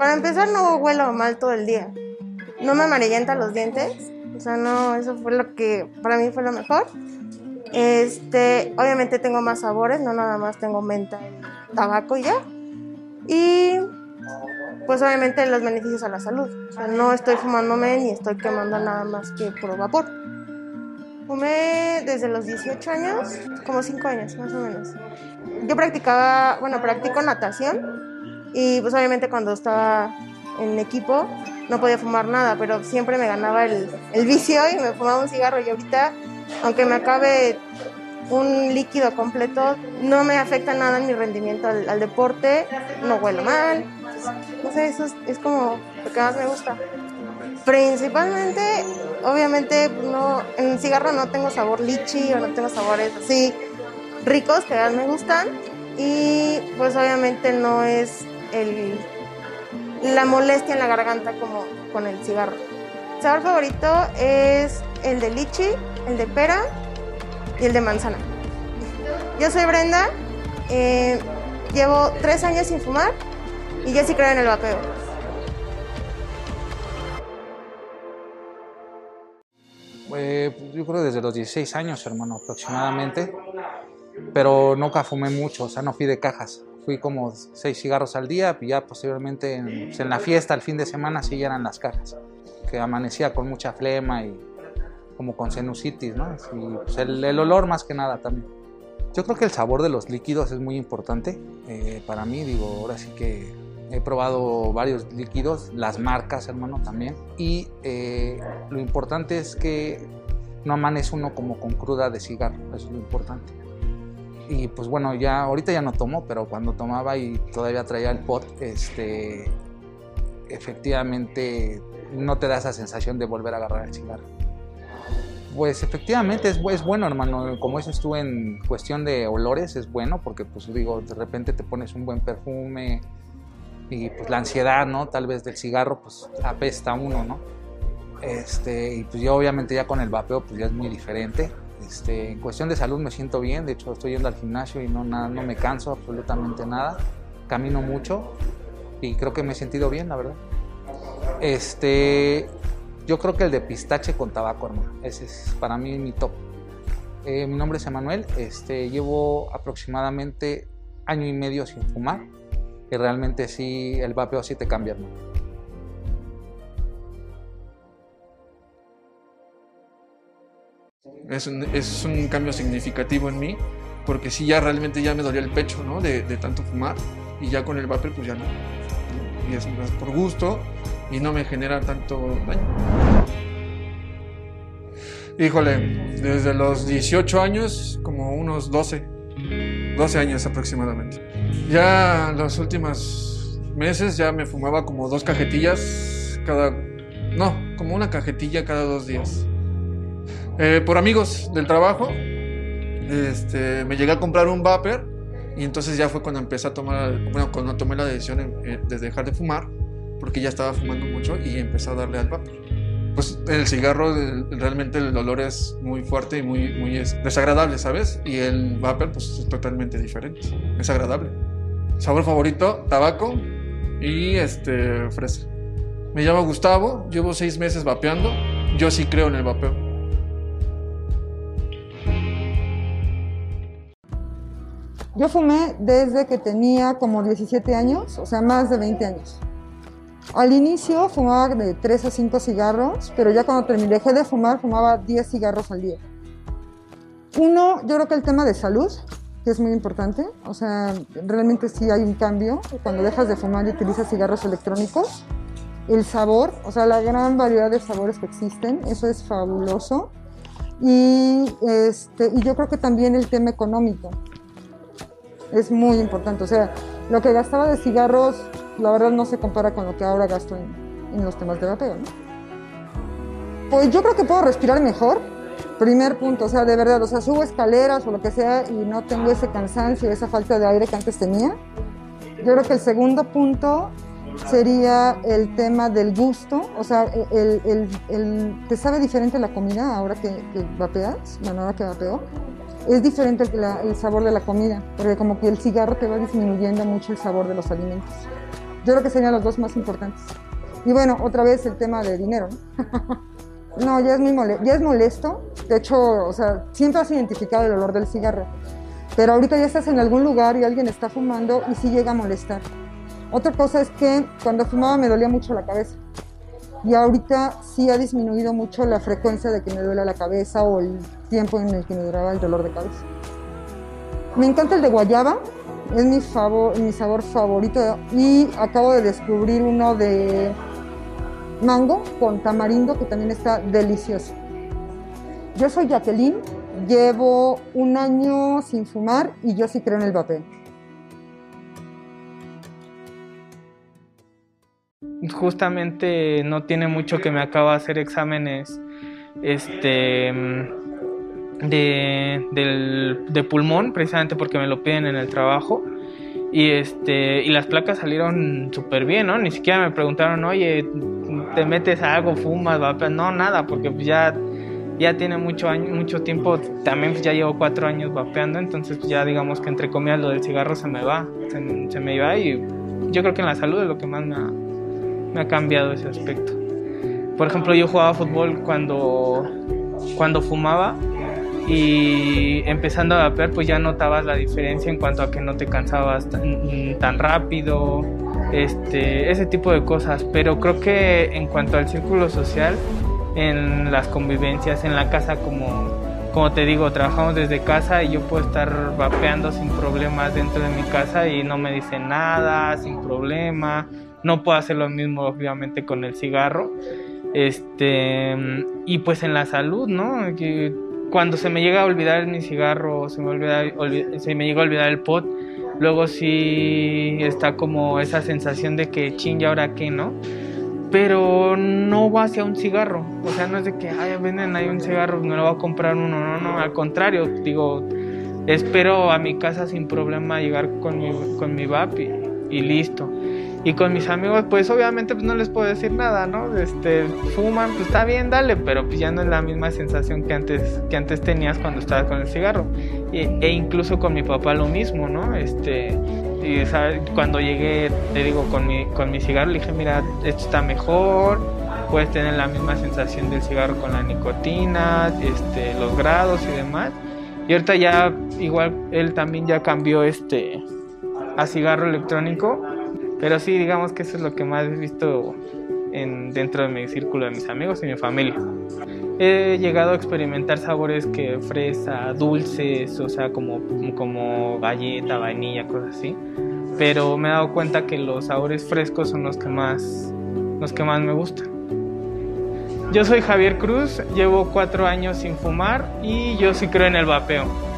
Para empezar, no huelo mal todo el día. No me amarillenta los dientes. O sea, no, eso fue lo que para mí fue lo mejor. Este, obviamente tengo más sabores, no nada más tengo menta y tabaco y ya. Y pues obviamente los beneficios a la salud. O sea, no estoy fumándome ni estoy quemando nada más que por vapor. Fumé desde los 18 años, como 5 años más o menos. Yo practicaba, bueno, practico natación y pues obviamente cuando estaba en equipo no podía fumar nada, pero siempre me ganaba el, el vicio y me fumaba un cigarro y ahorita, aunque me acabe un líquido completo, no me afecta nada en mi rendimiento al, deporte, no huelo mal, no sé, eso es, como lo que más me gusta. Principalmente, obviamente, no, en cigarro no tengo sabor lichi o no tengo sabores así ricos que me gustan. Y pues obviamente no es el, la molestia en la garganta como con el cigarro. El sabor favorito es el de lichi, el de pera y el de manzana. Yo soy Brenda, eh, llevo tres años sin fumar y yo sí creo en el vapeo. Eh, pues, yo creo desde los 16 años, hermano, aproximadamente. Pero nunca fumé mucho, o sea, no fui de cajas. Fui como 6 cigarros al día y ya posteriormente en, pues, en la fiesta, el fin de semana, sí ya eran las cajas. Que amanecía con mucha flema y como con sinusitis, ¿no? Y pues, el, el olor más que nada también. Yo creo que el sabor de los líquidos es muy importante eh, para mí. Digo, ahora sí que he probado varios líquidos, las marcas, hermano, también. Y eh, lo importante es que no amanece uno como con cruda de cigarro, eso es lo importante. Y pues bueno, ya ahorita ya no tomo, pero cuando tomaba y todavía traía el pot, este, efectivamente no te da esa sensación de volver a agarrar el cigarro. Pues efectivamente es, bueno, hermano. Como dices tú en cuestión de olores, es bueno porque, pues digo, de repente te pones un buen perfume y pues la ansiedad, ¿no? Tal vez del cigarro, pues apesta uno, ¿no? Este, y pues yo obviamente ya con el vapeo, pues ya es muy diferente. Este, en cuestión de salud me siento bien, de hecho estoy yendo al gimnasio y no, nada, no me canso absolutamente nada. Camino mucho y creo que me he sentido bien, la verdad. Este, yo creo que el de pistache con tabaco, hermano. Ese es para mí mi top. Eh, mi nombre es Emanuel. Este, llevo aproximadamente año y medio sin fumar. Y realmente sí, el vapeo sí te cambia, hermano. Es un, es un cambio significativo en mí, porque sí, ya realmente ya me dolía el pecho, ¿no? De, de tanto fumar. Y ya con el vapeo, pues ya no. Y es más por gusto y no me genera tanto daño. Híjole, desde los 18 años, como unos 12, 12 años aproximadamente. Ya los últimos meses ya me fumaba como dos cajetillas cada... No, como una cajetilla cada dos días. Eh, por amigos del trabajo, este, me llegué a comprar un vapor y entonces ya fue cuando empecé a tomar, bueno, cuando tomé la decisión de dejar de fumar porque ya estaba fumando mucho y empecé a darle al vapor. Pues el cigarro realmente el olor es muy fuerte y muy, muy desagradable, ¿sabes? Y el vapor pues es totalmente diferente, es agradable. Sabor favorito, tabaco y este, fresa. Me llamo Gustavo, llevo seis meses vapeando, yo sí creo en el vapeo. Yo fumé desde que tenía como 17 años, o sea, más de 20 años. Al inicio fumaba de 3 a 5 cigarros, pero ya cuando terminé, dejé de fumar, fumaba 10 cigarros al día. Uno, yo creo que el tema de salud, que es muy importante, o sea, realmente sí hay un cambio cuando dejas de fumar y utilizas cigarros electrónicos. El sabor, o sea, la gran variedad de sabores que existen, eso es fabuloso. Y, este, y yo creo que también el tema económico es muy importante. O sea, lo que gastaba de cigarros la verdad no se compara con lo que ahora gasto en, en los temas de vapeo. ¿no? Pues yo creo que puedo respirar mejor. Primer punto, o sea, de verdad, o sea, subo escaleras o lo que sea y no tengo ese cansancio, esa falta de aire que antes tenía. Yo creo que el segundo punto sería el tema del gusto, o sea, el, el, el, te sabe diferente la comida ahora que, que vapeas, bueno, ahora que vapeo, es diferente el, el, sabor de la comida, porque como que el cigarro te va disminuyendo mucho el sabor de los alimentos. Yo creo que serían los dos más importantes. Y bueno, otra vez el tema de dinero, ¿no? ya es muy molesto, ya es molesto. De hecho, o sea, siempre has identificado el olor del cigarro. Pero ahorita ya estás en algún lugar y alguien está fumando y sí llega a molestar. Otra cosa es que cuando fumaba me dolía mucho la cabeza. Y ahorita sí ha disminuido mucho la frecuencia de que me duele la cabeza o el tiempo en el que me duraba el dolor de cabeza. Me encanta el de guayaba, es mi, favor, mi sabor favorito y acabo de descubrir uno de mango con tamarindo que también está delicioso. Yo soy Jacqueline, llevo un año sin fumar y yo sí creo en el vapeo. Justamente no tiene mucho que me acabo de hacer exámenes este de, del, de pulmón, precisamente porque me lo piden en el trabajo. Y, este, y las placas salieron súper bien, ¿no? Ni siquiera me preguntaron, oye, ¿te metes algo, fumas, vapeas? No, nada, porque pues ya, ya tiene mucho, año, mucho tiempo, también pues ya llevo cuatro años vapeando, entonces pues ya digamos que entre comillas lo del cigarro se me va, se, se me iba y yo creo que en la salud es lo que más me ha, me ha cambiado ese aspecto. Por ejemplo, yo jugaba fútbol cuando, cuando fumaba y empezando a vapear pues ya notabas la diferencia en cuanto a que no te cansabas tan, tan, rápido, este, ese tipo de cosas, pero creo que en cuanto al círculo social, en las convivencias, en la casa como, como te digo, trabajamos desde casa y yo puedo estar vapeando sin problemas dentro de mi casa y no me dicen nada, sin problema, no puedo hacer lo mismo obviamente con el cigarro. Este, y pues en la salud, ¿no? Cuando se me llega a olvidar mi cigarro, se me, se me llega a olvidar el pot, luego sí está como esa sensación de que ching, ¿y ahora qué, no? Pero no va hacia un cigarro, o sea, no es de que, ay, venden ahí un cigarro, me lo voy a comprar uno, no, no, al contrario, digo, espero a mi casa sin problema llegar con mi, con mi VAP y, y listo. Y con mis amigos, pues obviamente pues no les puedo decir nada, ¿no? Este, fuman, pues está bien, dale, pero pues ya no es la misma sensación que antes, que antes tenías cuando estabas con el cigarro. e incluso con mi papá lo mismo, ¿no? Este, y cuando llegué, te digo, con mi, con mi cigarro, le dije, mira, esto está mejor, puedes tener la misma sensación del cigarro con la nicotina, este, los grados y demás. Y ahorita ya, igual, él también ya cambió este a cigarro electrónico pero sí, digamos que eso es lo que más he visto en, dentro de mi círculo de mis amigos y mi familia. He llegado a experimentar sabores que fresa, dulces, o sea, como, como galleta, vainilla, cosas así. Pero me he dado cuenta que los sabores frescos son los que más, los que más me gustan. Yo soy Javier Cruz, llevo cuatro años sin fumar y yo sí creo en el vapeo.